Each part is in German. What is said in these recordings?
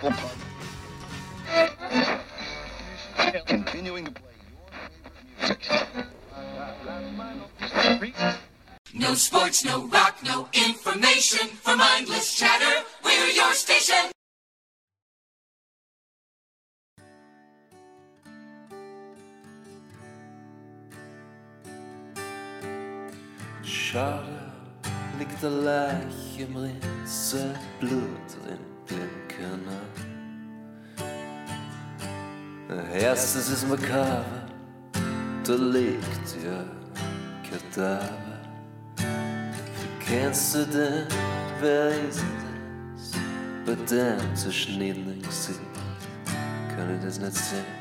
equal part. Continuing to play your favorite music. No sports, no rock, no information for mindless chatter. We're your station. Schade liegt der Leich im Rinse, Blut rinnt makaber, da liegt ja Kadaver. Wie kennst du den, wer ist das? Bei dem zerschnittenen Gesicht kann ich das nicht sehen.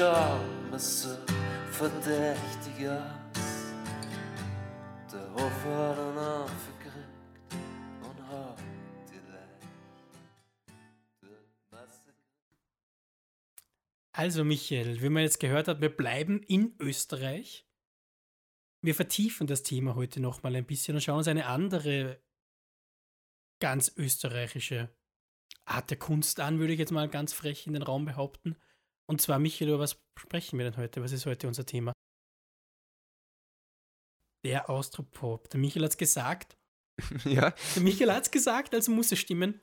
So verdächtig aus. Der Hofer hat aufgekriegt und hat die Leiche. Also Michael, wie man jetzt gehört hat, wir bleiben in Österreich. Wir vertiefen das Thema heute nochmal ein bisschen und schauen uns eine andere ganz österreichische Art der Kunst an, würde ich jetzt mal ganz frech in den Raum behaupten. Und zwar, Michael, über was sprechen wir denn heute? Was ist heute unser Thema? Der Austropop. Der Michael hat es gesagt. Ja, Der Michael hat es gesagt, also muss es stimmen.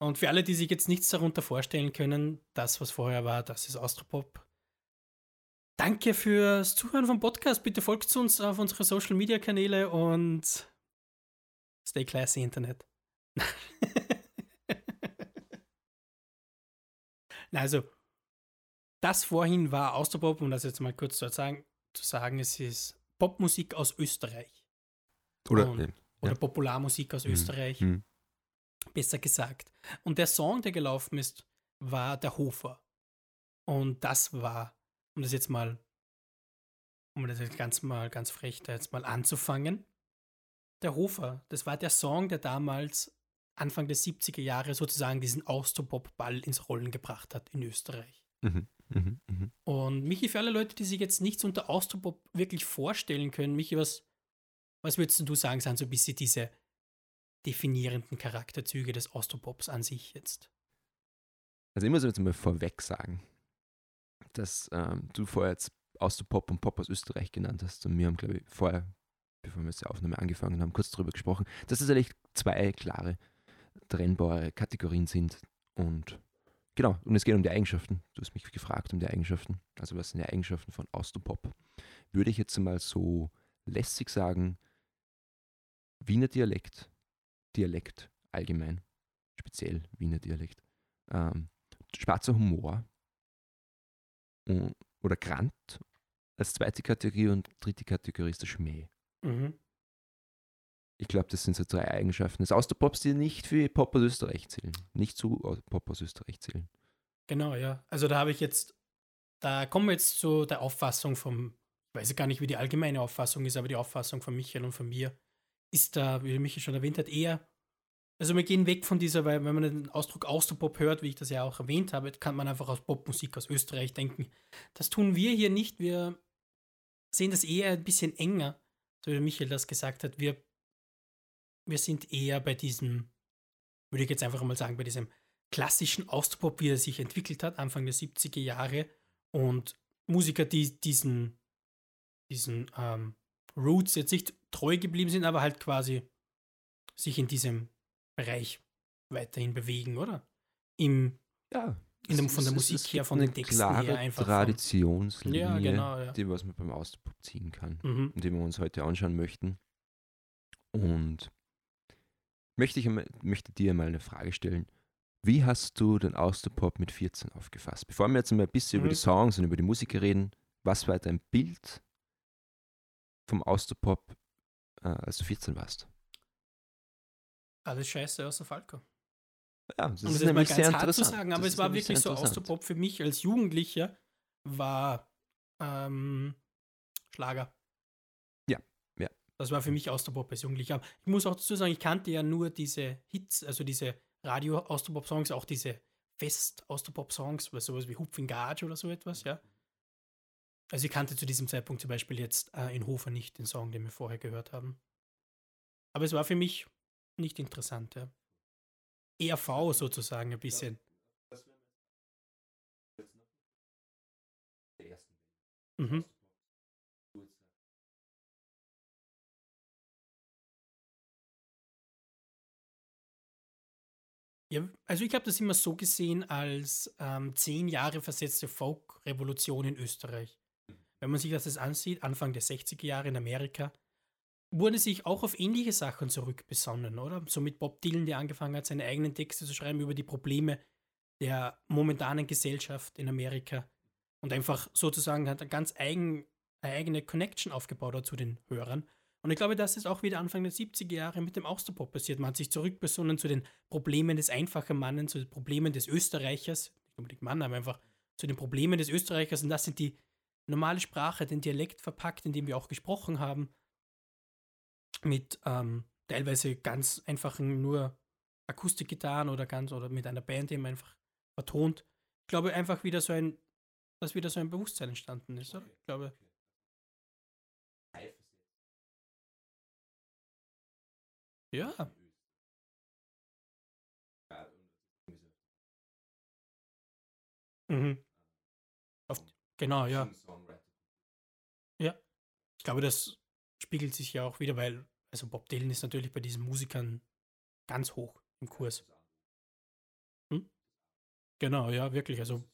Und für alle, die sich jetzt nichts darunter vorstellen können, das, was vorher war, das ist Austropop. Danke fürs Zuhören vom Podcast. Bitte folgt uns auf unsere Social Media Kanäle und stay classy Internet. Na, also, das vorhin war Austropop, um das jetzt mal kurz zu sagen, zu sagen es ist Popmusik aus Österreich. oder? Und- ja. Oder Popularmusik aus Österreich Hm. besser gesagt. Und der Song, der gelaufen ist, war der Hofer. Und das war, um das jetzt mal, um das jetzt ganz mal ganz frech da jetzt mal anzufangen, der Hofer, das war der Song, der damals Anfang der 70er Jahre sozusagen diesen Austropop-Ball ins Rollen gebracht hat in Österreich. Mhm. Mhm. Mhm. Und Michi, für alle Leute, die sich jetzt nichts unter Austropop wirklich vorstellen können, Michi, was, was würdest du sagen, sind so ein bisschen diese definierenden Charakterzüge des Austropops an sich jetzt? Also ich muss jetzt mal vorweg sagen, dass ähm, du vorher jetzt Austropop und Pop aus Österreich genannt hast und wir haben, glaube ich, vorher, bevor wir jetzt die Aufnahme angefangen haben, kurz darüber gesprochen, dass es eigentlich zwei klare, trennbare Kategorien sind und genau, und es geht um die Eigenschaften. Du hast mich gefragt um die Eigenschaften, also was sind die Eigenschaften von Austropop? Würde ich jetzt mal so lässig sagen, Wiener Dialekt, Dialekt allgemein, speziell Wiener Dialekt, ähm, schwarzer Humor und, oder Grant als zweite Kategorie und dritte Kategorie ist der Schmäh. Mhm. Ich glaube, das sind so drei Eigenschaften des Austropops, die nicht für Pop aus Österreich zählen. Nicht zu Au- Pop aus Österreich zählen. Genau, ja. Also da habe ich jetzt, da kommen wir jetzt zu der Auffassung vom, ich weiß gar nicht, wie die allgemeine Auffassung ist, aber die Auffassung von Michael und von mir ist da, wie Michael schon erwähnt hat, eher, also wir gehen weg von dieser, weil wenn man den Ausdruck Austropop hört, wie ich das ja auch erwähnt habe, kann man einfach aus Popmusik aus Österreich denken. Das tun wir hier nicht, wir sehen das eher ein bisschen enger, so wie Michael das gesagt hat. Wir, wir sind eher bei diesem, würde ich jetzt einfach mal sagen, bei diesem klassischen Austropop, wie er sich entwickelt hat, Anfang der 70er Jahre. Und Musiker, die diesen, diesen ähm, Roots jetzt nicht treu geblieben sind, aber halt quasi sich in diesem Bereich weiterhin bewegen, oder? Im, Ja. in dem, es- von der es- Musik es her, gibt von den Texten klare her einfach. Von, Traditionslinie, Ja, genau, ja. die was man beim Austropop ziehen kann. mhm. die wir uns heute anschauen möchten. Und möchte ich möchte dir mal eine Frage stellen. Wie hast du den Austropop mit 14 aufgefasst? Bevor wir jetzt mal ein bisschen über Mhm. die Songs und über die Musiker reden, was war dein Bild vom Austropop, äh, als du 14 warst? Alles scheiße außer Falco. Ja, das um ist das mal nämlich ganz sehr hart zu interessant. sagen, aber Das es ist war wirklich so interessant. Austropop für mich als Jugendlicher war ähm, Schlager. Das war für mich Austropop als Jugendlicher. Ich muss auch dazu sagen, ich kannte ja nur diese Hits, also diese Radio-Austropop-Songs, auch diese fest Austropop-Songs, was sowas wie Hupfing Gage oder so etwas, ja. Also ich kannte zu diesem Zeitpunkt zum Beispiel jetzt äh, in Hofer nicht den Song, den wir vorher gehört haben. Aber es war für mich nicht interessant, ja. ERV sozusagen ein bisschen. Mhm. Ja, also ich habe das immer so gesehen als ähm, zehn Jahre versetzte Folk-Revolution in Österreich. Wenn man sich das ansieht, Anfang der 60er Jahre in Amerika, wurde sich auch auf ähnliche Sachen zurückbesonnen, oder? So mit Bob Dylan, der angefangen hat, seine eigenen Texte zu schreiben über die Probleme der momentanen Gesellschaft in Amerika und einfach sozusagen hat eine ganz eigen, eine eigene Connection aufgebaut zu den Hörern. Und ich glaube, das ist auch wieder Anfang der 70er Jahre mit dem Austropop passiert. Man hat sich zurückbesonnen zu den Problemen des einfachen Mannes, zu den Problemen des Österreichers, nicht unbedingt Mann, aber einfach zu den Problemen des Österreichers. Und das sind die normale Sprache, den Dialekt verpackt, in dem wir auch gesprochen haben, mit ähm, teilweise ganz einfachen nur Akustikgitarren oder ganz oder mit einer Band eben einfach vertont. Ich glaube einfach wieder so ein, dass wieder so ein Bewusstsein entstanden ist. Oder? Ich glaube, ja. Mhm. Auf, genau, ja. Ja. Ich glaube, das spiegelt sich ja auch wieder, weil, also Bob Dylan ist natürlich bei diesen Musikern ganz hoch im Kurs. Hm? Genau, ja, wirklich. Also,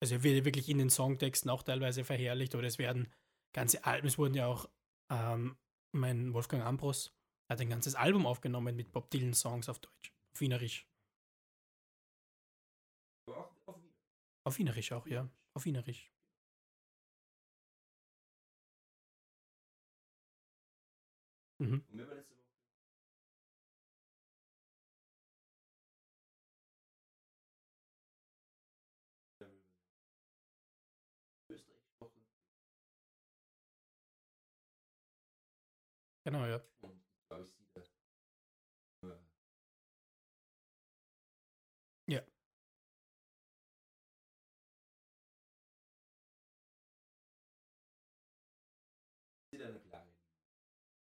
also er wird wirklich in den Songtexten auch teilweise verherrlicht, oder es werden ganze Alben, es wurden ja auch, ähm, mein Wolfgang Ambros hat ein ganzes Album aufgenommen mit Bob Dylan Songs auf Deutsch, auf Wienerisch. Auf Wienerisch auch, ja. Auf Wienerisch. Mhm. Genau, ja. Ja.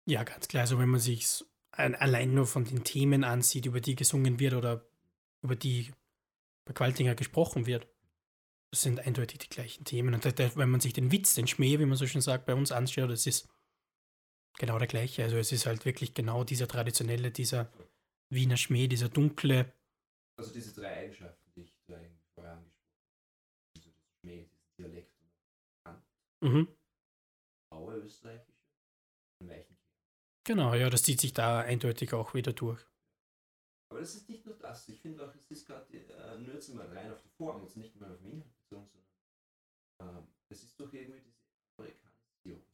Ja, ganz klar. Also wenn man sich allein nur von den Themen ansieht, über die gesungen wird oder über die bei Qualtinger gesprochen wird, das sind eindeutig die gleichen Themen. Und wenn man sich den Witz, den Schmäh, wie man so schön sagt, bei uns anschaut, das ist genau der gleiche. Also es ist halt wirklich genau dieser traditionelle, dieser Wiener Schmäh, dieser dunkle. Also diese drei Eigenschaften, die ich da vorher angesprochen habe. Also das Schmäh, diesen Dialekt und Mhm. Aue österreichische und weichen Genau, ja, das zieht sich da eindeutig auch wieder durch. Aber das ist nicht nur das. Ich finde auch, es ist gerade äh, nur jetzt mal rein auf die Form, jetzt nicht mal auf den Inhalt bezogen, sondern ähm, es ist doch irgendwie diese Amerikanisierung.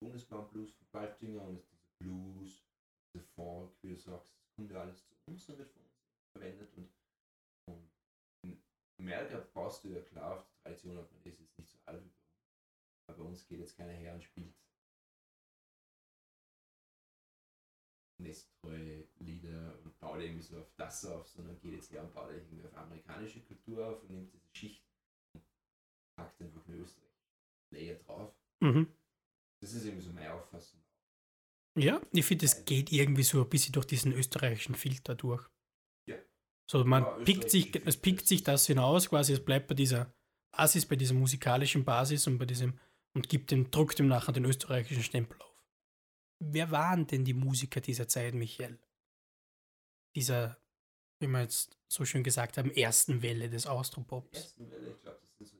Bundesbahn Blues von Baltinger und es dieser Blues, dieser Folk, wie du sagst, das kommt ja alles zu uns und wird von uns verwendet und, und in Amerika baust du ja klar auf die Tradition, aber man ist jetzt nicht so alt wie bei uns. Aber bei uns geht jetzt keiner her und spielt nesttreue Lieder und baut irgendwie so auf das auf, sondern geht jetzt her und baut irgendwie auf amerikanische Kultur auf und nimmt diese Schicht und packt einfach eine österreichische Layer drauf. Mhm. Das ist irgendwie so meine Auffassung. Ja, ich finde, es geht irgendwie so ein bisschen durch diesen österreichischen Filter durch. Ja. So, man Ja, pickt sich, es pickt sich das hinaus, quasi, es bleibt bei dieser Basis, bei dieser musikalischen Basis und bei diesem und gibt dem, druckt dem nachher den österreichischen Stempel auf. Wer waren denn die Musiker dieser Zeit, Michael? Dieser, wie wir jetzt so schön gesagt haben, ersten Welle des Die Austropops. ersten Welle, ich glaube, das sind so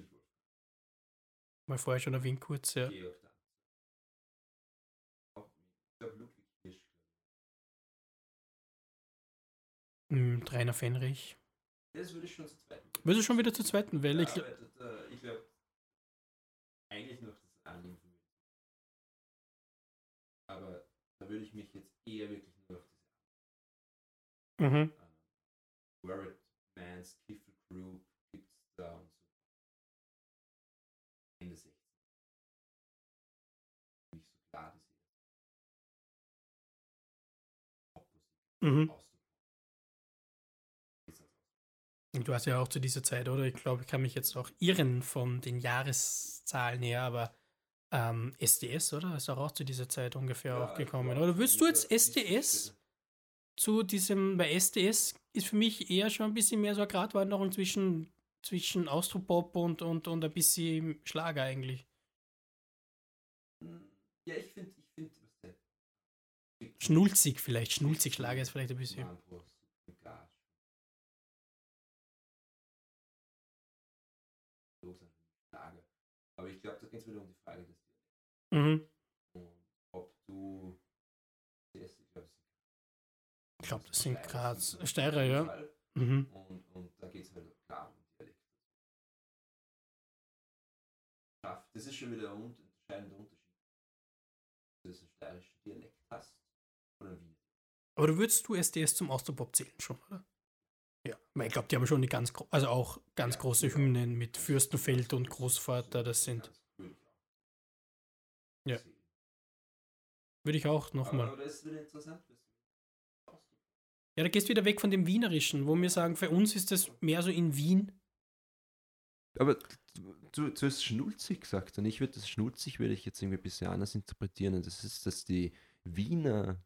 die. Mal vorher schon erwähnt kurz, ja. Georg Danz. Auch, Ich glaube, Ludwig Hirsch. Hm, Rainer Fenrich. Das würde ich schon zu zweit. Würde schon wieder zur zweiten Welle. Ich, Ja, aber das, äh, ich glaube, eigentlich noch das Anliegen für mich. Aber da würde ich mich jetzt eher wirklich nur auf diese mhm. äh, Warrett Mans Kiffle Group gibt es da und so. Ende 60. Nicht so klar, diese Popmusik Mhm. Du hast ja auch zu dieser Zeit, oder? Ich glaube, ich kann mich jetzt auch irren von den Jahreszahlen her, aber ähm, SDS, oder? Ist auch, auch zu dieser Zeit ungefähr auch gekommen. Oder würdest du jetzt SDS zu diesem, bei SDS ist für mich eher schon ein bisschen mehr so eine Gratwanderung zwischen, zwischen Austropop und, und, und ein bisschen Schlager eigentlich. Ja, ich finde, ich finde, Schnulzig vielleicht, schnulzig Schlager ist vielleicht ein bisschen. Aber es wieder um die Frage des Mhm. und ob du das, ich glaube, das sind gerade Steirer, ja. Mhm. Und, und da geht es halt klar um Dialekt. Das ist schon wieder ein entscheidender Unterschied. Ob du einen steirischen Dialekt hast oder Wiener. Aber du würdest du SDS zum Austropop zählen schon, oder? Ja, weil ich glaube, die haben schon die ganz, also auch ganz Ja, große. Hymnen mit Fürstenfeld und Großvater, das sind. Ja. Würde ich auch Aber, nochmal. aber das ist wieder interessant. ausdrückst. Ja, da gehst du wieder weg von dem Wienerischen, wo wir sagen, für uns ist das mehr so in Wien. Aber du, du hast schnulzig gesagt und ich würde das schnulzig würde ich jetzt irgendwie ein bisschen anders interpretieren und das ist, dass die Wiener,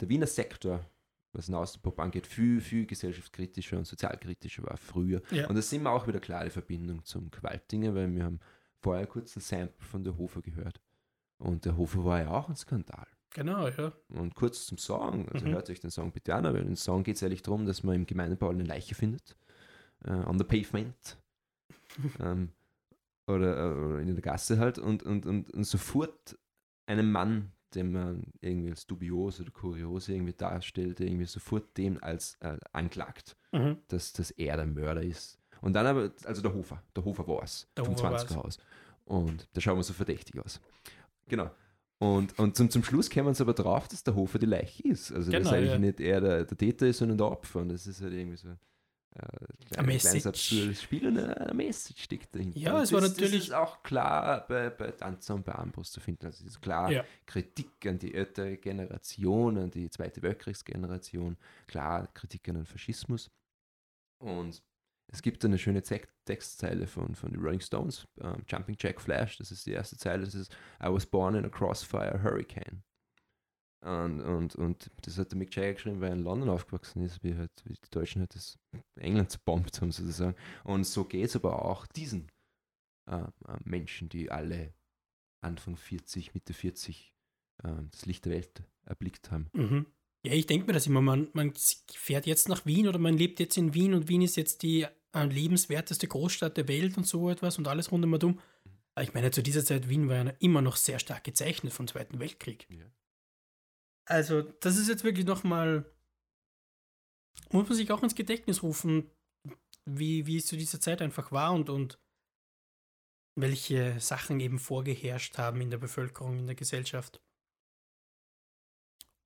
der Wiener Sektor, was den Außenpop angeht, viel, viel gesellschaftskritischer und sozialkritischer war früher. Ja. Und da sind wir auch wieder klar die Verbindung zum Qualtinger, weil wir haben vorher kurz ein Sample von der Hofer gehört. Und der Hofer war ja auch ein Skandal. Genau, ja. Und kurz zum Song, also Mhm. hört euch den Song bitte an, aber im Song geht es eigentlich darum, dass man im Gemeindebau eine Leiche findet, äh, on the pavement, ähm, oder, äh, oder in der Gasse halt, und, und, und, und sofort einen Mann, den man irgendwie als dubios oder kurios irgendwie darstellt, irgendwie sofort dem als äh, anklagt, Mhm. dass, dass er der Mörder ist. Und dann aber, also der Hofer, der Hofer war es, Der vom Hofer war's. 20er Haus. Und da schauen wir so verdächtig aus. Genau. Und, und zum, zum Schluss kämen sie aber drauf, dass der Hofer die Leiche ist. Also Genau, dass eigentlich ja. nicht er der, der Täter ist, sondern der Opfer. Und das ist halt irgendwie so äh, Message. kleines absurdes Spiel und eine, eine Message steckt dahinter. Ja, Und es war das, natürlich- Das ist auch klar bei, bei Danzer und bei Ambrus zu finden. Also es ist klar Ja. Kritik an die ältere Generation, an die Zweite Weltkriegsgeneration, klar Kritik an den Faschismus. Und es gibt eine schöne Te- Textzeile von, von den Rolling Stones, ähm, Jumping Jack Flash, das ist die erste Zeile, das ist I was born in a crossfire hurricane. Und, und, und das hat der Mick Jagger geschrieben, weil er in London aufgewachsen ist, wie, halt, wie die Deutschen halt das England zerbombt haben sozusagen. Und so geht es aber auch diesen äh, äh, Menschen, die alle Anfang 40, Mitte 40 ähm, das Licht der Welt erblickt haben. Mhm. Ja, ich denke mir das immer, man, man fährt jetzt nach Wien oder man lebt jetzt in Wien und Wien ist jetzt die äh, lebenswerteste Großstadt der Welt und so etwas und alles rund um um. Aber ich meine, zu dieser Zeit Wien war ja immer noch sehr stark gezeichnet vom Zweiten Weltkrieg. Ja. Also, das ist jetzt wirklich nochmal, muss man sich auch ins Gedächtnis rufen, wie, wie es zu dieser Zeit einfach war und, und welche Sachen eben vorgeherrscht haben in der Bevölkerung, in der Gesellschaft.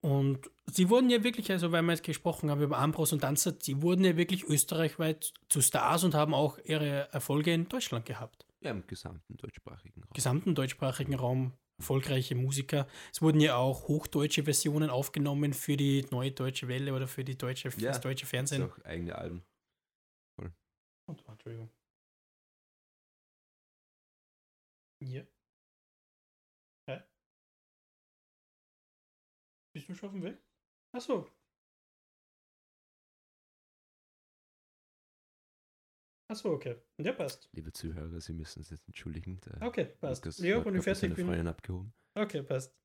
Und sie wurden ja wirklich, also weil wir jetzt gesprochen haben über Ambros und Danzer, sie wurden ja wirklich österreichweit zu Stars und haben auch ihre Erfolge in Deutschland gehabt. Ja, im gesamten deutschsprachigen Raum. Gesamten deutschsprachigen Raum erfolgreiche Musiker. Es wurden ja auch hochdeutsche Versionen aufgenommen für die neue deutsche Welle oder für die deutsche, Ja, das deutsche Fernsehen. auch eigene Alben. Und, oh, Entschuldigung. Ja. Bist du schon auf dem Weg? Achso. Achso, okay. Ja, passt. Liebe Zuhörer, Sie müssen sich jetzt entschuldigen. Der Okay, passt. Lukas Ja, wenn ich fertig bin. Freundin abgehoben. Okay, passt.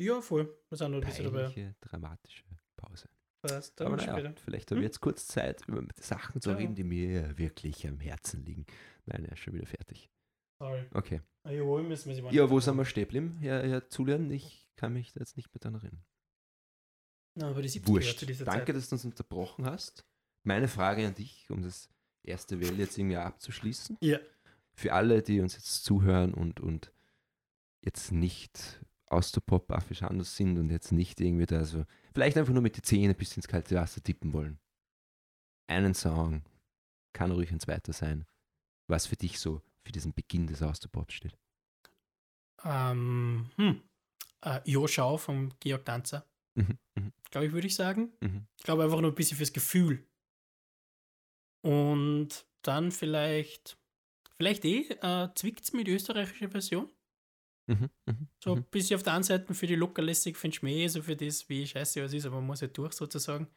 Ja, voll. Wir sind noch ein bisschen dabei. Dramatische Pause. Passt. Dann Aber naja, vielleicht haben wir Hm? jetzt kurz Zeit, über Sachen zu Ja. reden, die mir wirklich am Herzen liegen. Nein, er ist schon wieder fertig. Sorry. Okay. Sie mal Ja, wo sind wir stehen geblieben? Ja, ja, zulernen, ich kann mich da jetzt nicht mehr dran erinnern. Na, aber die 70er gehört Wurscht. zu dieser Danke, Zeit. dass du uns unterbrochen hast. Meine Frage an dich, um das erste Welle jetzt irgendwie abzuschließen. Ja. Für alle, die uns jetzt zuhören und, und jetzt nicht aus der pop anders sind und jetzt nicht irgendwie da so, vielleicht einfach nur mit die Zähne bis ins kalte Wasser tippen wollen. Einen Song, kann ruhig ein zweiter sein, was für dich so für diesen Beginn des Austropop steht. Ähm, hm. Äh, Jo Schau vom Georg Danzer, Mhm, mhm, glaube ich, würde ich sagen. mhm. Ich glaube einfach nur ein bisschen fürs Gefühl. Und dann vielleicht, vielleicht eh, äh, zwickt es mit österreichischer Version. Mhm, So ein bisschen auf der einen Seite für die lockerlässig, für den Schmäh, so für das, wie scheiße was ist, aber man muss ja durch sozusagen.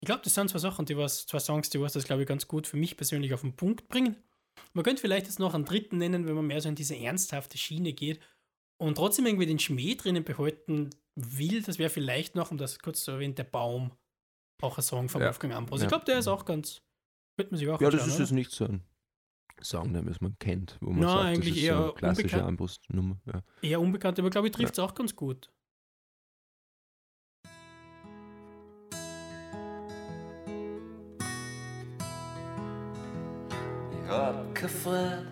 Ich glaube, das sind zwei Sachen, die was, zwei Songs, die was das, glaube ich, ganz gut für mich persönlich auf den Punkt bringen. Man könnte vielleicht jetzt noch einen dritten nennen, wenn man mehr so in diese ernsthafte Schiene geht und trotzdem irgendwie den Schmäh drinnen behalten will. Das wäre vielleicht noch, um das kurz zu erwähnen, der Baum. Auch ein Song von Ja. Wolfgang Ambros. Ja. Ich glaube, der ist auch ganz. Könnte man sich auch Ja, das ist jetzt nicht so ein Song, den man kennt, wo man Nein, sagt, eigentlich das ist eher so eine klassische. Armbrustnummer. Ja. Eher unbekannt, aber glaube ich, trifft es auch ganz gut. Ich hab Freunde,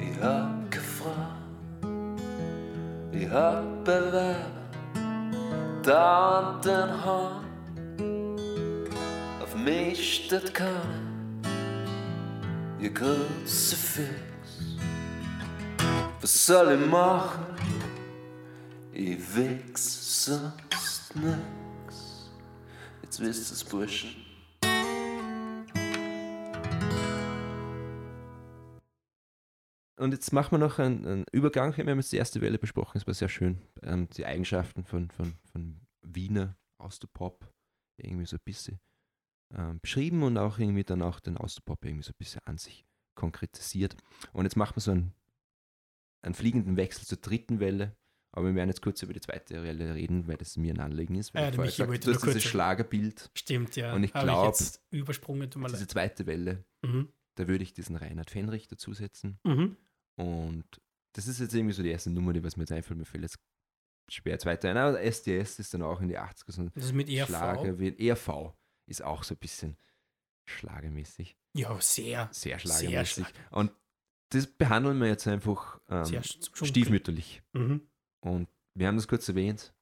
ich hab Frau. Ich hab Bewerber, da und den Hahn. Auf mich steht keiner, ihr Kruzifix. Was soll ich machen? Ich wichs sonst nix. Jetzt wisst ihr's, Burschen. Und jetzt machen wir noch einen, einen Übergang. Wir haben jetzt die erste Welle besprochen, es war sehr schön. Ähm, die Eigenschaften von, von, von Wiener Austropop irgendwie so ein bisschen ähm, beschrieben und auch irgendwie dann auch den Austropop irgendwie so ein bisschen an sich konkretisiert. Und jetzt machen wir so einen, einen fliegenden Wechsel zur dritten Welle. Aber wir werden jetzt kurz über die zweite Welle reden, weil das mir ein Anliegen ist. Weil Ja, ich vorher gesagt, du hast dieses Schlagerbild, Stimmt, ja. Und ich Habe glaub, jetzt übersprungen, diese zweite Welle, Mhm. da würde ich diesen Reinhard Fenrich dazusetzen. Mhm. Und das ist jetzt irgendwie so die erste Nummer, die was mir jetzt einfällt. Mir fällt jetzt schwer zweiter ein. Aber SDS ist dann auch in die 80er so Das ist mit ERV. Schlager. Wie, ERV ist auch so ein bisschen schlagermäßig. Ja, sehr. Sehr Sehr schlagermäßig. Schlager. Und das behandeln wir jetzt einfach ähm, sehr stiefmütterlich. Mhm. Und wir haben das kurz erwähnt.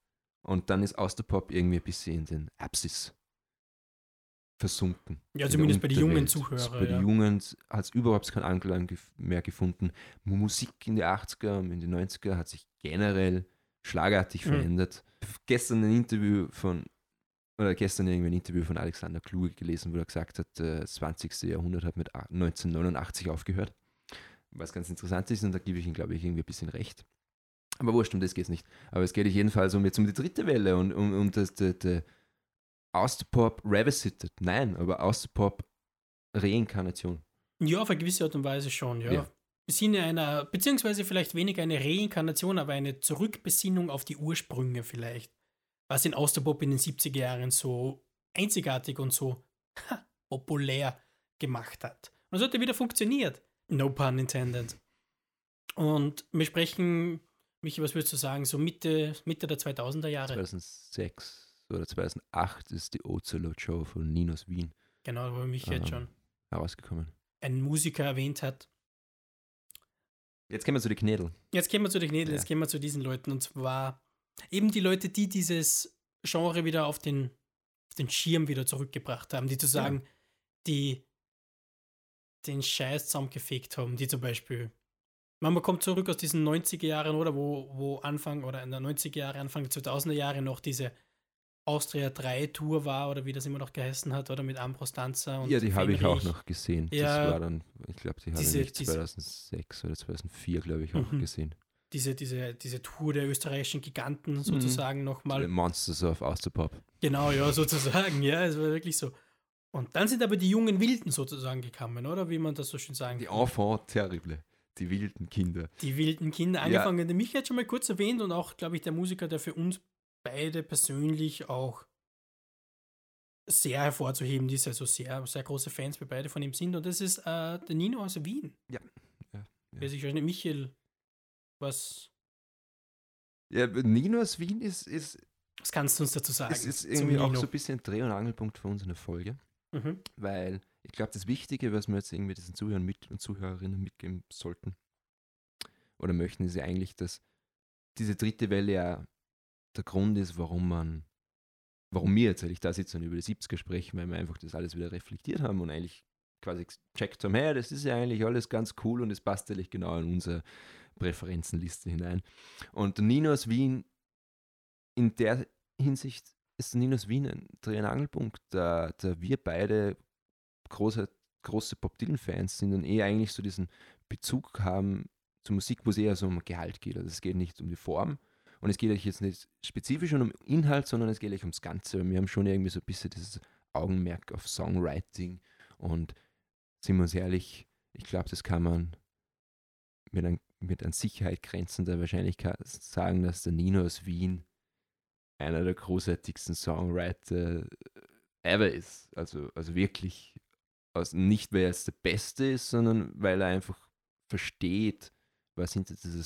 Und dann ist Austerpop irgendwie ein bisschen in den Apsis versunken. Ja, zumindest bei den jungen Unterwelt. Zuhörern. Bei ja. den Jungen hat es überhaupt keinen Anklang mehr gefunden. Musik in die 80er und in die 90er hat sich generell schlagartig Mhm. verändert. Gestern ein Interview von, oder gestern irgendwie ein Interview von Alexander Kluge gelesen, wo er gesagt hat, äh, das 20. Jahrhundert hat mit a- 1989 aufgehört. Was ganz interessant ist, und da gebe ich ihm, glaube ich, irgendwie ein bisschen recht. Aber wurscht, um das geht es nicht. Aber es geht jedenfalls um jetzt um die dritte Welle und um, um das, das, das Austropop Revisited. Nein, aber Austropop Reinkarnation. Ja, auf eine gewisse Art und Weise schon, ja. Ja. Sinne einer, beziehungsweise vielleicht weniger eine Reinkarnation, aber eine Zurückbesinnung auf die Ursprünge vielleicht. Was in Austerpop in den 70er Jahren so einzigartig und so ha, populär gemacht hat. Und es hat ja wieder funktioniert. No pun intended. Und wir sprechen, Michi, was würdest du sagen, so Mitte, Mitte der 2000er Jahre? 2006 oder 2008 ist die Ocelot Show von Ninos Wien Genau, wo jetzt Ähm. schon herausgekommen. einen Musiker erwähnt hat. Jetzt kommen wir zu den Knädel. Jetzt gehen wir zu den Knädeln, Ja. jetzt gehen wir zu diesen Leuten. Und zwar eben die Leute, die dieses Genre wieder auf den, auf den Schirm wieder zurückgebracht haben, die zu sagen, die den Scheiß zusammengefegt haben, die zum Beispiel. Man kommt zurück aus diesen 90er Jahren, oder wo, wo Anfang oder in der 90er Jahre, Anfang der 2000er Jahre noch diese Austria 3 Tour war oder wie das immer noch geheißen hat, oder mit Ambros Danzer und Ja, die habe ich auch noch gesehen. Ja. das war dann, ich glaube, die habe ich diese- 2006 oder 2004, glaube ich, auch Mhm. gesehen. Diese, diese, diese Tour der österreichischen Mhm. Giganten sozusagen nochmal. Die Monsters of Austropop. Genau, ja, sozusagen, ja, es war wirklich so. Und dann sind aber die jungen Wilden sozusagen gekommen, oder? Wie man das so schön sagen Die kann. Enfant terrible. Die wilden Kinder. Die wilden Kinder Ja. angefangen. Der Michael hat schon mal kurz erwähnt und auch, glaube ich, der Musiker, der für uns beide persönlich auch sehr hervorzuheben ist, also sehr, sehr große Fans wir beide von ihm sind. Und das ist äh, der Nino aus Wien. Ja, ja, ja. Wer sich wahrscheinlich Michael, was, Ja, Nino aus Wien ist, ist, was kannst du uns dazu sagen? ist, ist irgendwie auch so ein bisschen ein Dreh- und Angelpunkt für uns in der Folge. Mhm. Weil ich glaube, das Wichtige, was wir jetzt irgendwie diesen Zuhörern mit und Zuhörerinnen mitgeben sollten oder möchten, ist ja eigentlich, dass diese dritte Welle ja der Grund ist, warum man, warum wir jetzt eigentlich da sitzen über die 70er sprechen, weil wir einfach das alles wieder reflektiert haben und eigentlich quasi gecheckt haben, hey, das ist ja eigentlich alles ganz cool und es passt eigentlich genau in unsere Präferenzenliste hinein. Und der Nino aus Wien in der Hinsicht ist Ninos Wien ein Dreh- und Angelpunkt, da, da wir beide große, große Bob Dylan-Fans sind und eh eigentlich so diesen Bezug haben zur Musik, wo es eher so um Gehalt geht. Also es geht nicht um die Form und es geht euch jetzt nicht spezifisch um Inhalt, sondern es geht euch ums Ganze. Wir haben schon irgendwie so ein bisschen dieses Augenmerk auf Songwriting und sind wir uns ehrlich, ich glaube, das kann man mit, ein, mit Sicherheit grenzender Wahrscheinlichkeit sagen, dass der Nino aus Wien einer der großartigsten Songwriter ever ist. Also, also wirklich, also nicht weil er jetzt der Beste ist, sondern weil er einfach versteht, was hinter dieser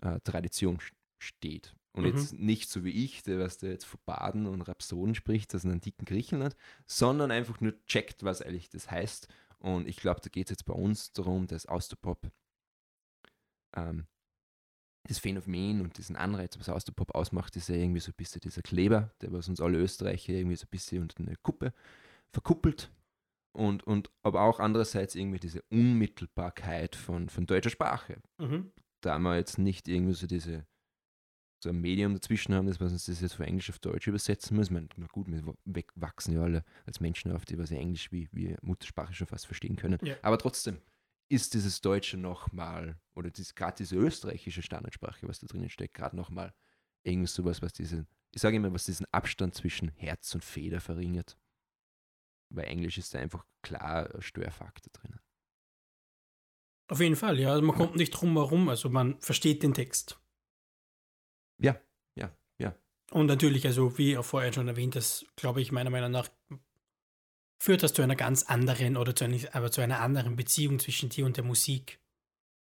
Singer-Songwriter-Tradition steht. Und Mhm. jetzt nicht so wie ich, der was der jetzt von Baden und Rhapsoden spricht, aus einem dicken Griechenland, sondern einfach nur checkt, was eigentlich das heißt. Und ich glaube, da geht es jetzt bei uns darum, dass Austropop ähm, das Phänomen und diesen Anreiz, was Austropop ausmacht, ist ja irgendwie so ein bisschen dieser Kleber, der was uns alle Österreicher irgendwie so ein bisschen unter eine Kuppe verkuppelt. Und, und aber auch andererseits irgendwie diese Unmittelbarkeit von, von deutscher Sprache. Mhm. Da wir jetzt nicht irgendwie so diese so ein Medium dazwischen haben, dass wir uns das jetzt von Englisch auf Deutsch übersetzen müssen. Ich meine, na gut, wir wachsen ja alle als Menschen auf, die was Englisch wie, wie Muttersprache schon fast verstehen können. Ja. Aber trotzdem ist dieses Deutsche nochmal, oder gerade diese österreichische Standardsprache, was da drinnen steckt, gerade nochmal irgendwie sowas, was diesen, ich sage immer, was diesen Abstand zwischen Herz und Feder verringert. Weil Englisch ist da einfach klar ein Störfaktor drinnen. Auf jeden Fall, ja. Also man kommt nicht drum herum, also man versteht den Text. Ja, ja, ja. Und natürlich, also wie auch vorher schon erwähnt, das glaube ich meiner Meinung nach führt das zu einer ganz anderen oder zu einer, aber zu einer anderen Beziehung zwischen dir und der Musik.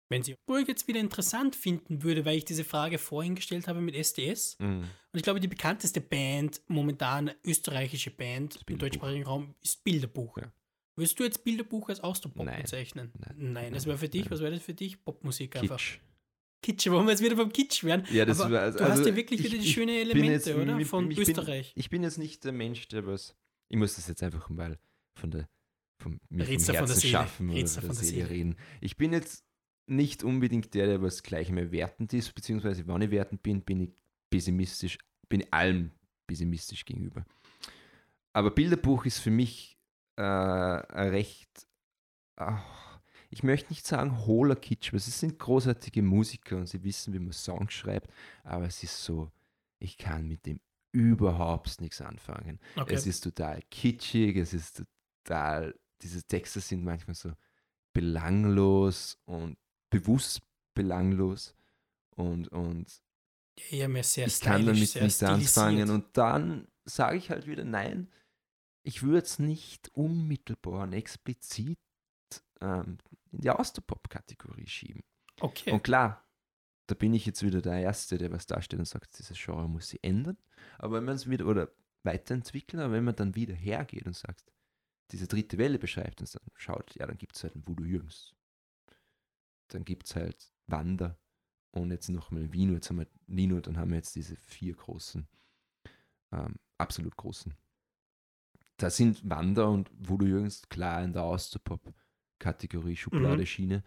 Wenn sie, wo ich jetzt wieder interessant finden würde, weil ich diese Frage vorhin gestellt habe mit SDS. Mhm. Und ich glaube, die bekannteste Band, momentan österreichische Band im deutschsprachigen Raum, ist Bilderbuch. Ja. Würdest du jetzt Bilderbuch als Austropop Nein. bezeichnen? Nein. Nein, das Nein. wäre für dich, Nein. was wäre das für dich? Popmusik einfach. Kitsch. Kitsch, wollen wir jetzt wieder beim Kitsch werden? Ja, das Aber war- also- du hast also ja wirklich ich- wieder die ich schönen bin Elemente, jetzt oder? mit- Von ich bin- Österreich. Ich bin jetzt nicht der Mensch, der was. Ich muss das jetzt einfach mal von der vom, mir vom Redst du von der Herzen schaffen oder von der Seele, Seele. reden. Ich bin jetzt nicht unbedingt der, der was gleich mehr wertend ist, beziehungsweise wenn ich wertend bin, bin ich pessimistisch, bin ich allem pessimistisch gegenüber. Aber Bilderbuch ist für mich äh, recht, ach, ich möchte nicht sagen hohler Kitsch, weil sie sind großartige Musiker und sie wissen, wie man Songs schreibt, aber es ist so, ich kann mit dem überhaupt nichts anfangen. Okay. Es ist total kitschig, es ist total, diese Texte sind manchmal so belanglos und bewusst belanglos und, und mehr sehr ich kann damit stylisch, sehr nicht anfangen und dann sage ich halt wieder nein, ich würde es nicht unmittelbar und explizit ähm, in die Austropop-Kategorie schieben. Okay. Und klar, da bin ich jetzt wieder der Erste, der was darstellt und sagt, dieses Genre muss sich ändern. Aber wenn man es wieder oder weiterentwickeln, aber wenn man dann wieder hergeht und sagt, diese dritte Welle beschreibt und dann schaut, ja, dann gibt es halt einen Voodoo Jürgens. Dann gibt es halt Wander und jetzt nochmal Vino, jetzt haben wir Nino, dann haben wir jetzt diese vier großen, ähm, absolut großen. Da sind Wander und Voodoo Jürgens klar in der Austropop-Kategorie, Schublade, Mhm. Schiene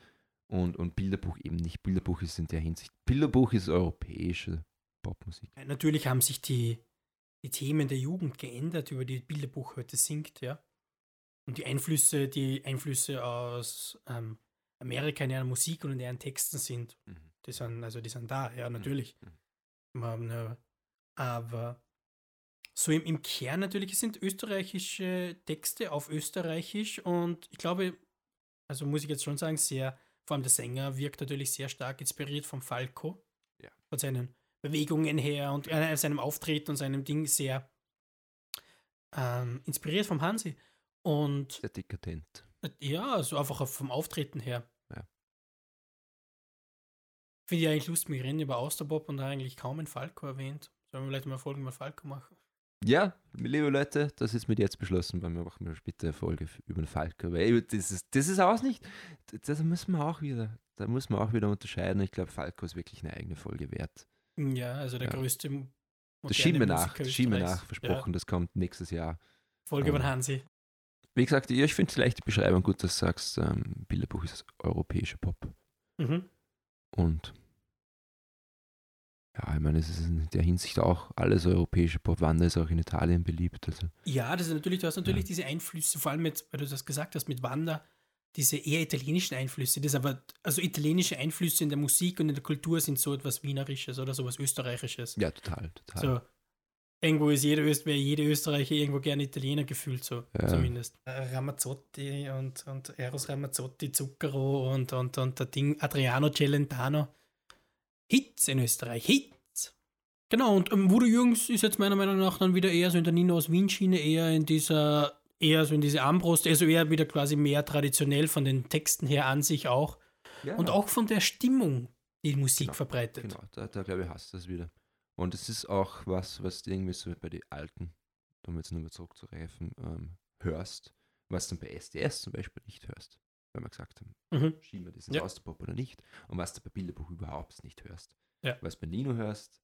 und, und Bilderbuch eben nicht. Bilderbuch ist in der Hinsicht, Bilderbuch ist europäische Popmusik. Natürlich haben sich die, die Themen der Jugend geändert, über die Bilderbuch heute singt, ja. Und die Einflüsse, die Einflüsse aus ähm, Amerika in ihren Musik und in ihren Texten sind, die sind, also die sind da, ja, natürlich. Man, ja, aber so im, im Kern natürlich, sind österreichische Texte auf Österreichisch und ich glaube, also muss ich jetzt schon sagen, sehr, vor allem der Sänger wirkt natürlich sehr stark inspiriert vom Falco. Ja. Von seinen Bewegungen her und äh, seinem Auftreten und seinem Ding sehr ähm, inspiriert vom Hansi. Und Sehr dekadent. äh, ja, so einfach auf- vom Auftreten her. Ja. Finde ich eigentlich lustig, wir reden über Austerpop und da eigentlich kaum ein Falco erwähnt. Sollen wir vielleicht mal Folgen mit Falco machen? Ja, liebe Leute, das ist mit jetzt beschlossen, weil wir machen wir später eine Folge über den Falco. Weil das ist, das ist auch nicht, das müssen wir auch wieder, da muss man auch wieder unterscheiden. Ich glaube, Falco ist wirklich eine eigene Folge wert. Ja, also der Ja. größte. Das schieben wir nach, das schieben wir nach, versprochen, das kommt nächstes Jahr. Ja, Folge über den Ähm, Hansi. Wie gesagt, ich finde vielleicht die Beschreibung gut, dass du sagst, ähm, Bilderbuch ist europäischer Pop. Mhm. Und Ja, ich meine, es ist in der Hinsicht auch alles europäische Pop. Wanda ist auch in Italien beliebt. Also. Ja, das ist natürlich, du hast natürlich Ja. diese Einflüsse, vor allem mit, weil du das gesagt hast, mit Wanda, diese eher italienischen Einflüsse. Das aber, also italienische Einflüsse in der Musik und in der Kultur sind so etwas Wienerisches oder sowas Österreichisches. Ja, total, total. So, irgendwo ist jeder, Öst, wäre jede Österreicher irgendwo gerne Italiener gefühlt, so Ja. zumindest. Äh, Ramazzotti und, und Eros Ramazzotti, Zucchero und, und, und der Ding Adriano Celentano. Hits in Österreich, Hits. Genau, und ähm, Voodoo Jürgens ist jetzt meiner Meinung nach dann wieder eher so in der Nino aus Wien-Schiene, eher in dieser, eher so in diese Armbrust, also eher wieder quasi mehr traditionell von den Texten her an sich auch. ja, Und auch von der Stimmung, die Musik Genau, verbreitet. Genau, da, da glaube ich, hast du das wieder. Und es ist auch was, was du irgendwie so bei den Alten, um jetzt nochmal zurückzureifen, ähm, hörst, was du bei SDS zum Beispiel nicht hörst. Weil wir gesagt haben, Mhm. schieben wir das ins Ja. Austropop oder nicht. Und was du bei Bilderbuch überhaupt nicht hörst. Ja. Was bei Nino hörst,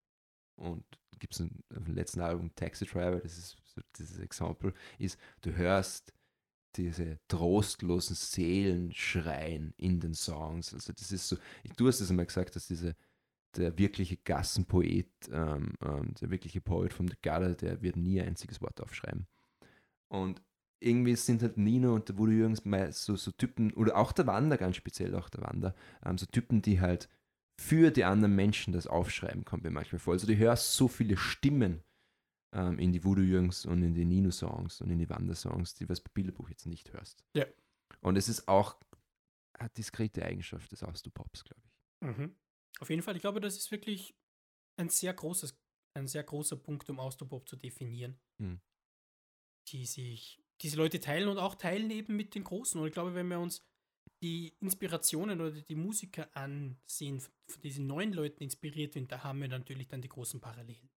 und gibt es dem letzten Album Taxi Driver, das ist so dieses Exempel, ist, du hörst diese trostlosen Seelenschreien in den Songs. Also das ist so, du hast es einmal gesagt, dass diese der wirkliche Gassenpoet, ähm, ähm, der wirkliche Poet vom The Gutter, der wird nie ein einziges Wort aufschreiben. Und irgendwie sind halt Nino und der Woody Jürgens so, so Typen, oder auch der Wander ganz speziell, auch der Wander, ähm, so Typen, die halt für die anderen Menschen das aufschreiben, kommt mir manchmal vor. Also du hörst so viele Stimmen ähm, in die Voodoo Jürgens und in die Nino-Songs und in die Wander-Songs, die was bei Bilderbuch jetzt nicht hörst. Ja. Und es ist auch eine diskrete Eigenschaft des Austropops, glaube ich. Mhm. Auf jeden Fall, ich glaube, das ist wirklich ein sehr großes, ein sehr großer Punkt, um Austropop zu definieren. Mhm. Die sich, diese Leute teilen und auch teilen eben mit den Großen. Und ich glaube, wenn wir uns die Inspirationen oder die Musiker ansehen, von diesen neuen Leuten inspiriert sind, da haben wir natürlich dann die großen Parallelen.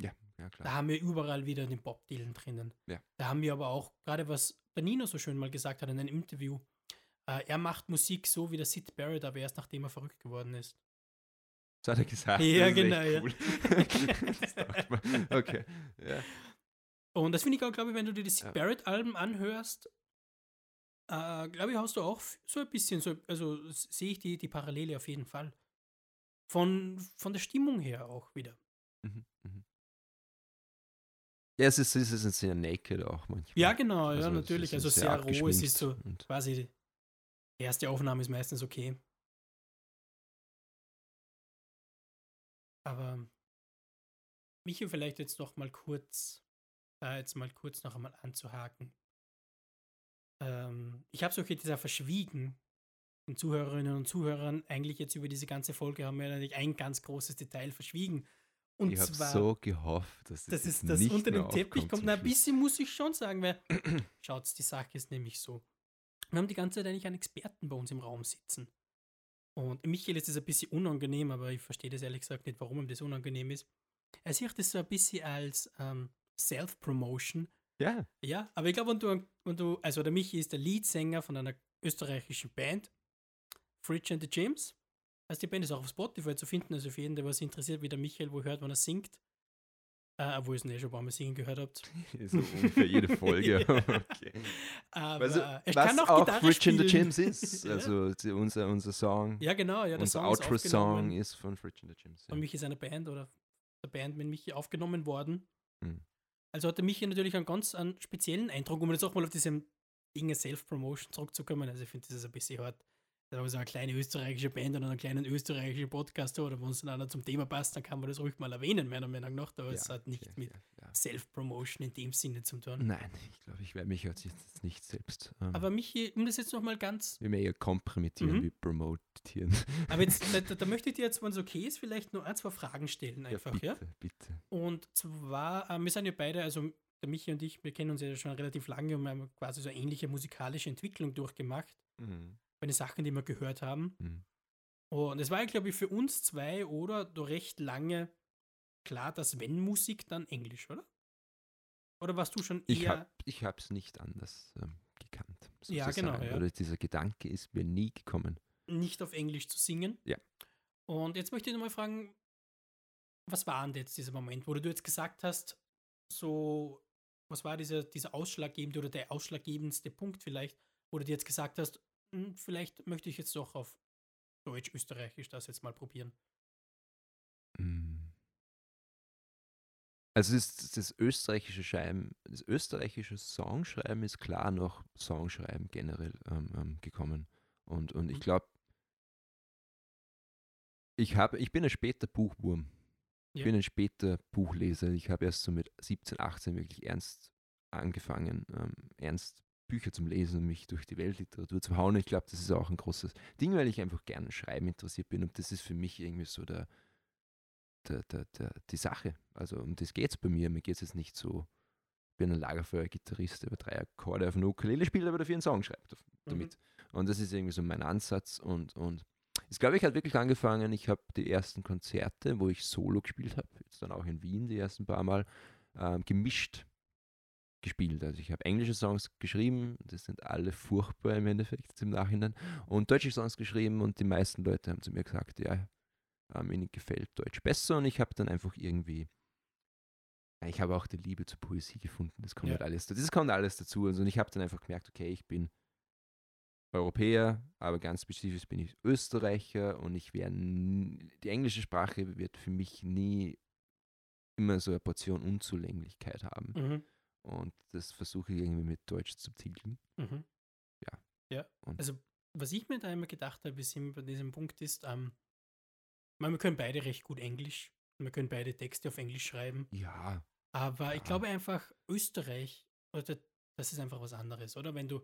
Ja, ja Da klar. haben wir überall wieder den Bob Dylan drinnen. Ja. Da haben wir aber auch, gerade was der Nino so schön mal gesagt hat in einem Interview, äh, er macht Musik so wie der Sid Barrett, aber erst nachdem er verrückt geworden ist. Das hat er gesagt. Ja, genau, ja. Cool. mir. okay. Ja. Und das finde ich auch, glaube ich, wenn du dir die Sid Ja. Barrett-Alben anhörst, äh, glaube ich, hast du auch so ein bisschen, so, also sehe ich die, die Parallele auf jeden Fall. Von, von der Stimmung her auch wieder. Mhm, mhm. Ja, es ist, es ist sehr naked auch manchmal. Ja, genau, Also, ja, natürlich. Also sehr sehr roh, es ist so quasi, die erste Aufnahme ist meistens okay. Aber Michi, vielleicht jetzt noch mal kurz, da jetzt mal kurz noch einmal anzuhaken. Ähm, ich habe es okay dieser verschwiegen, den Zuhörerinnen und Zuhörern, eigentlich jetzt über diese ganze Folge haben wir natürlich ein ganz großes Detail verschwiegen. Und ich habe so gehofft, dass das, das jetzt ist das nicht unter dem Teppich kommt. Na, ein bisschen muss ich schon sagen, weil schaut, die Sache ist nämlich so. Wir haben die ganze Zeit eigentlich einen Experten bei uns im Raum sitzen. Und Michael ist das ein bisschen unangenehm, aber ich verstehe das ehrlich gesagt nicht, warum ihm das unangenehm ist. Er sieht das so ein bisschen als ähm, Self-Promotion. Ja, Ja, aber ich glaube, wenn du, wenn du, also der Michi ist der Leadsänger von einer österreichischen Band, Fridge and the James. Also die Band ist auch auf Spotify zu finden, also für jeden, der was interessiert, wie der Michael wo hört, wenn er singt. Äh, obwohl ihr es nicht schon ein paar Mal singen gehört habt. so ungefähr jede Folge. okay. Aber Also, er was kann auch, auch Gitarre Rich in the. Gyms ist. Ja. Also die, unser, unser Song, Ja, genau, ja, der unser Song ist Outro-Song aufgenommen ist von Rich in the Gyms. von Michi seiner Band oder der Band mit Michi aufgenommen worden. Mhm. Also hat der Michi natürlich einen ganz einen speziellen Eindruck, um jetzt auch mal auf diese Dinge Self-Promotion zurückzukommen. Also ich finde, das ist ein bisschen hart. Da so eine kleine österreichische Band oder einen kleinen österreichischen Podcaster oder wenn es dann einer zum Thema passt, dann kann man das ruhig mal erwähnen, meiner Meinung nach. Aber es Ja, hat nichts okay, mit ja, ja. Self-Promotion in dem Sinne zu tun. Nein, ich glaube, ich werde mich jetzt nicht selbst. Ähm, Aber Michi, um das jetzt nochmal ganz wir mehr eher kompromittieren Mhm. wie promotieren. Aber jetzt, da, da möchte ich dir jetzt, wenn es okay ist, vielleicht nur ein, zwei Fragen stellen einfach, ja? bitte, bitte. Und zwar, äh, wir sind ja beide, also der Michi und ich, wir kennen uns ja schon relativ lange und wir haben quasi so eine ähnliche musikalische Entwicklung durchgemacht Mhm. Bei den Sachen, die wir gehört haben. Mhm. Und es war glaube ich, für uns zwei oder doch recht lange klar, dass wenn Musik, dann Englisch, oder? Oder warst du schon Ich eher. habe ich hab's nicht anders ähm, gekannt. Ja, genau, ja. Oder dieser Gedanke ist mir nie gekommen. nicht auf Englisch zu singen. Ja. Und jetzt möchte ich nochmal fragen, was war denn jetzt dieser Moment, wo du jetzt gesagt hast, so, was war dieser, dieser ausschlaggebende oder der ausschlaggebendste Punkt vielleicht, wo du dir jetzt gesagt hast, vielleicht möchte ich jetzt doch auf Deutsch, Österreichisch das jetzt mal probieren. Mm. Also das, das österreichische Schreiben, das österreichische Songschreiben ist klar noch Songschreiben generell ähm, ähm, gekommen. Und, und ich Mhm. glaube, ich, habe, ich bin ein später Buchwurm. Ich Ja. bin ein später Buchleser. Ich habe erst so mit 17, 18 wirklich ernst angefangen, ähm, ernst Bücher zum Lesen und mich durch die Weltliteratur zu hauen. Ich glaube, das ist auch ein großes Ding, weil ich einfach gerne Schreiben interessiert bin. Und das ist für mich irgendwie so der, der, der, der, die Sache. Also um das geht es bei mir. Mir geht es jetzt nicht so, ich bin ein Lagerfeuer-Gitarrist, der über drei Akkorde auf einer Ukulele spielt, aber dafür einen Song schreibt damit. Und das ist irgendwie so mein Ansatz. Und, und es glaube ich hat wirklich angefangen. Ich habe die ersten Konzerte, wo ich Solo gespielt habe, jetzt dann auch in Wien die ersten paar Mal, ähm, gemischt gespielt. Also ich habe englische Songs geschrieben, das sind alle furchtbar im Endeffekt im Nachhinein, und deutsche Songs geschrieben und die meisten Leute haben zu mir gesagt, ja, ähm, ihnen gefällt Deutsch besser und ich habe dann einfach irgendwie, ja, ich habe auch die Liebe zur Poesie gefunden, das kommt Ja. halt alles, das kommt alles dazu also, und ich habe dann einfach gemerkt, okay, ich bin Europäer, aber ganz spezifisch bin ich Österreicher und ich werde, die englische Sprache wird für mich nie immer so eine Portion Unzulänglichkeit haben. Mhm. Und das versuche ich irgendwie mit Deutsch zu tilgen. Mhm. Ja. Ja. Und- Also, was ich mir da immer gedacht habe, ist immer bei diesem Punkt ist, ähm, ich meine, wir können beide recht gut Englisch. Wir können beide Texte auf Englisch schreiben. Ja, Aber ich Ja. glaube einfach, Österreich, oder das ist einfach was anderes, oder? Wenn du,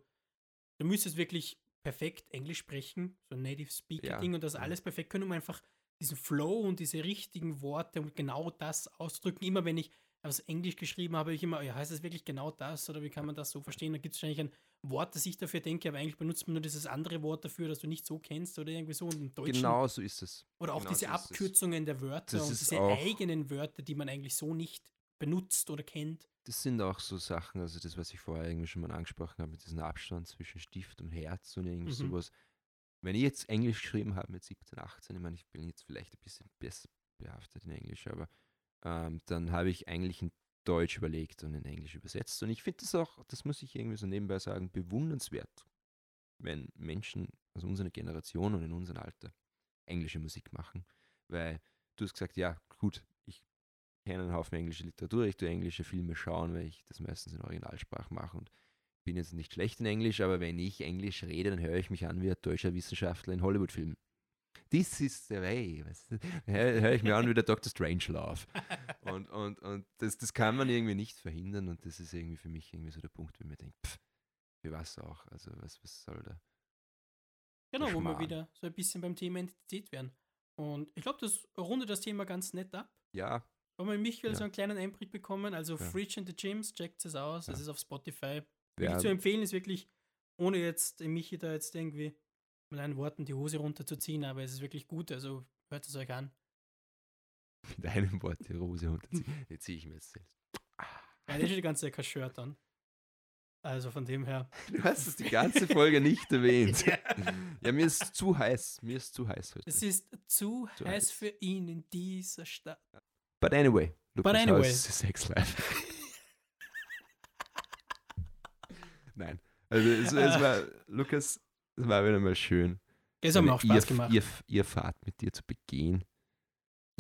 du müsstest wirklich perfekt Englisch sprechen, so ein Native Speaker Ja, und das alles perfekt können, um einfach diesen Flow und diese richtigen Worte und genau das auszudrücken. Immer wenn ich aus Englisch geschrieben habe, ich immer, ja, heißt das wirklich genau das oder wie kann man das so verstehen? Da gibt es wahrscheinlich ein Wort, das ich dafür denke, aber eigentlich benutzt man nur dieses andere Wort dafür, das du nicht so kennst oder irgendwie so. Und im Deutschen genau so ist es. oder auch Genau diese so ist es. Abkürzungen der Wörter Das und diese eigenen Wörter, die man eigentlich so nicht benutzt oder kennt. Das sind auch so Sachen, also das, was ich vorher irgendwie schon mal angesprochen habe, mit diesem Abstand zwischen Stift und Herz und irgendwie Mhm. sowas. Wenn ich jetzt Englisch geschrieben habe mit 17, 18, ich meine, ich bin jetzt vielleicht ein bisschen besser behaftet in Englisch, aber ähm, dann habe ich eigentlich in Deutsch überlegt und in Englisch übersetzt. Und ich finde das auch, das muss ich irgendwie so nebenbei sagen, bewundernswert, wenn Menschen aus unserer Generation und in unserem Alter englische Musik machen. Weil du hast gesagt, ja, gut, ich kenne einen Haufen englische Literatur, ich tue englische Filme schauen, weil ich das meistens in Originalsprache mache und bin jetzt nicht schlecht in Englisch, aber wenn ich Englisch rede, dann höre ich mich an wie ein deutscher Wissenschaftler in Hollywood-Filmen. This is the way. Weißt du? Höre hör ich mir an wie der Dr. Strangelove. Und, und, und das, das kann man irgendwie nicht verhindern und das ist irgendwie für mich irgendwie so der Punkt, wo ich mir denke, pff, für was auch, also was, was soll da? Genau, wo wir wieder so ein bisschen beim Thema Identität wären. Und ich glaube, das rundet das Thema ganz nett ab. Ja, Haben wir Michael Ja. so einen kleinen Einblick bekommen. Also Ja. Fridge and the Gyms, checkt es aus. Das Ja. ist auf Spotify. Wirklich zu empfehlen ist wirklich, ohne jetzt dem Michi da jetzt irgendwie mit einen Worten die Hose runterzuziehen, aber es ist wirklich gut. Also hört es euch an. mit einem Wort die Rose runterziehen. Jetzt ziehe ich mir jetzt selbst. Ja, der hat die ganze Zeit kein Shirt an. Also von dem her. Du hast es die ganze Folge nicht erwähnt. Ja, mir ist zu heiß. Mir ist zu heiß heute. Es ist zu, Zu heiß heiß. für ihn in dieser Stadt. But anyway. Lukas, how anyway. the Sex life? Nein. Also es, es war, Lukas, es war wieder mal schön. Das hat mir auch Spaß Irr- gemacht. Irr- Irrfahrt mit dir zu begehen.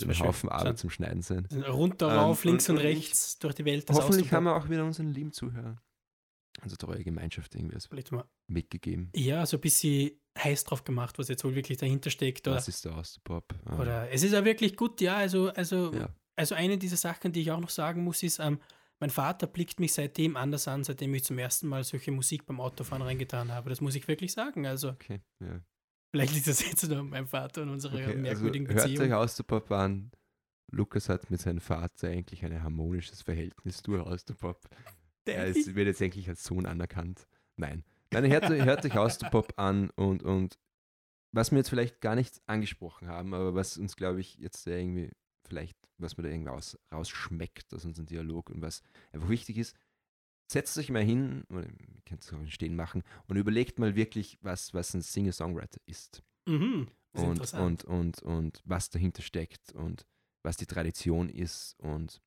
Ein war schön. Haufen Arbeit zum Schneiden sein. Runter, Ähm, rauf, links und- und, rechts durch die Welt. Hoffentlich haben wir auch wieder unseren lieben Zuhörern, unsere treue Gemeinschaft irgendwie mal mitgegeben. ja, so ein bisschen heiß drauf gemacht, was jetzt wohl wirklich dahinter steckt. Oder, Was ist der Austropop? Ähm, oder es ist ja wirklich gut, ja, also, also, Ja. also eine dieser Sachen, die ich auch noch sagen muss, ist, ähm, mein Vater blickt mich seitdem anders an, seitdem ich zum ersten Mal solche Musik beim Autofahren reingetan habe. Das muss ich wirklich sagen. Also, Okay, ja. vielleicht liegt das jetzt nur an meinem Vater und unserer okay. Also merkwürdigen hört euch Beziehung. Austropop an. Lukas hat mit seinem Vater eigentlich ein harmonisches Verhältnis durch Austropop. Er Daddy. ist, wird jetzt eigentlich als Sohn anerkannt. Nein. Nein, hört, hört euch Austropop an und, und was wir jetzt vielleicht gar nicht angesprochen haben, aber was uns, glaube ich, jetzt irgendwie vielleicht, was man da irgendwie raus, rausschmeckt aus unserem Dialog und was einfach wichtig ist, setzt euch mal hin, oder ihr könnt es auch Stehen machen, und überlegt mal wirklich, was, was ein Singer-Songwriter ist Mhm, und, und, und, und was dahinter steckt und was die Tradition ist. Und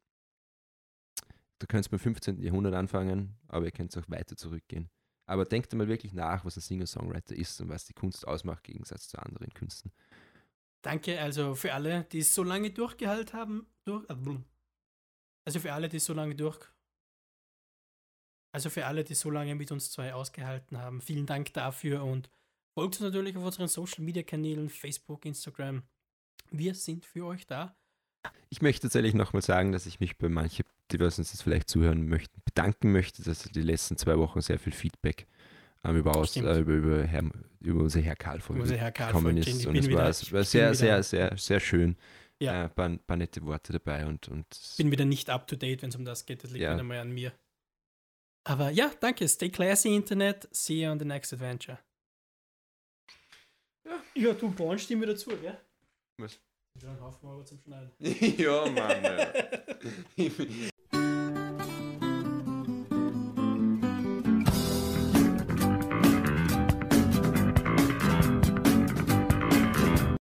da könnt ihr beim 15. Jahrhundert anfangen, aber ihr könnt auch weiter zurückgehen. Aber denkt einmal wirklich nach, was ein Singer-Songwriter ist und was die Kunst ausmacht, im Gegensatz zu anderen Künsten. Danke also für alle, die es so lange durchgehalten haben. Durch, äh. Also für alle, die so lange durch. Also für alle, die so lange mit uns zwei ausgehalten haben, vielen Dank dafür und folgt uns natürlich auf unseren Social Media Kanälen, Facebook, Instagram. Wir sind für euch da. Ich möchte tatsächlich nochmal sagen, dass ich mich bei manchen, die was uns jetzt vielleicht zuhören möchten, bedanken möchte, dass die letzten zwei Wochen sehr viel Feedback ähm, über, aus, äh, über, über, Herr, über unser Herr Karl von Unser Herr Karl gekommen ist. ich Und es war, ich es war sehr, sehr, sehr, sehr schön. Ja. Äh, paar, paar nette Worte dabei und, und Bin wieder nicht up to date, wenn es um das geht. Das liegt Ja. wieder mal an mir. Aber ja, danke. Stay classy, Internet. See you on the next adventure. Ja, ja du, Born, stimme dazu, gell? Was? Ja, dann hoffen wir aber zum Schneiden. ja, Mann. Ja.